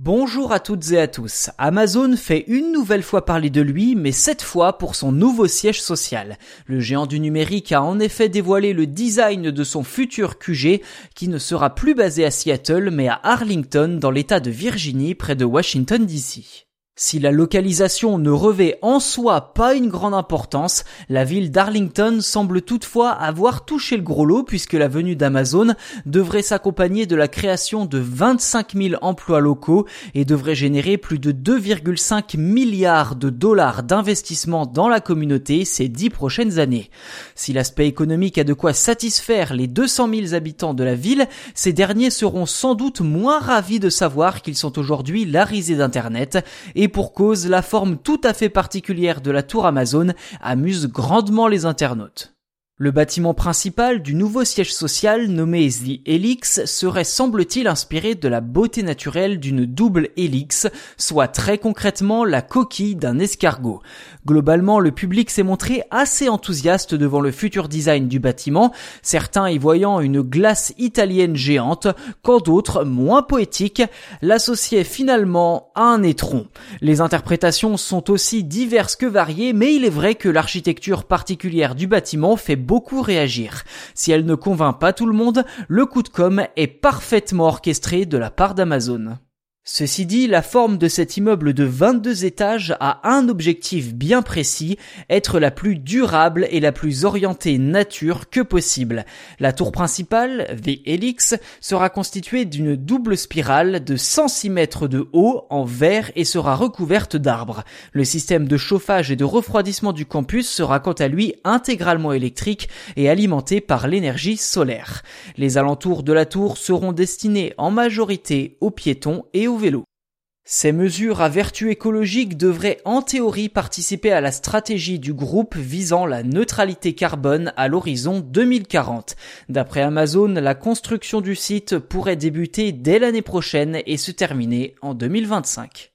Bonjour à toutes et à tous. Amazon fait une nouvelle fois parler de lui, mais cette fois pour son nouveau siège social. Le géant du numérique a en effet dévoilé le design de son futur QG, qui ne sera plus basé à Seattle, mais à Arlington, dans l'état de Virginie, près de Washington DC. Si la localisation ne revêt en soi pas une grande importance, la ville d'Arlington semble toutefois avoir touché le gros lot puisque la venue d'Amazon devrait s'accompagner de la création de 25 000 emplois locaux et devrait générer plus de 2,5 milliards de dollars d'investissement dans la communauté ces dix prochaines années. Si l'aspect économique a de quoi satisfaire les 200 000 habitants de la ville, ces derniers seront sans doute moins ravis de savoir qu'ils sont aujourd'hui la risée d'Internet et pour cause, la forme tout à fait particulière de la tour Amazon amuse grandement les internautes. Le bâtiment principal du nouveau siège social nommé The Helix serait semble-t-il inspiré de la beauté naturelle d'une double hélice, soit très concrètement la coquille d'un escargot. Globalement, le public s'est montré assez enthousiaste devant le futur design du bâtiment, certains y voyant une glace italienne géante, quand d'autres, moins poétiques, l'associaient finalement à un étron. Les interprétations sont aussi diverses que variées, mais il est vrai que l'architecture particulière du bâtiment fait beaucoup réagir. Si elle ne convainc pas tout le monde, le coup de com est parfaitement orchestré de la part d'Amazon. Ceci dit, la forme de cet immeuble de 22 étages a un objectif bien précis, être la plus durable et la plus orientée nature que possible. La tour principale, The Helix, sera constituée d'une double spirale de 106 mètres de haut en verre et sera recouverte d'arbres. Le système de chauffage et de refroidissement du campus sera quant à lui intégralement électrique et alimenté par l'énergie solaire. Les alentours de la tour seront destinés en majorité aux piétons et aux Ces mesures à vertu écologique devraient en théorie participer à la stratégie du groupe visant la neutralité carbone à l'horizon 2040. D'après Amazon, la construction du site pourrait débuter dès l'année prochaine et se terminer en 2025.